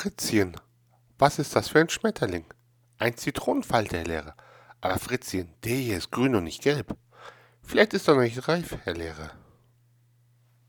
Fritzchen, was ist das für ein Schmetterling? Ein Zitronenfalter, Herr Lehrer. Aber Fritzchen, der hier ist grün und nicht gelb. Vielleicht ist er noch nicht reif, Herr Lehrer.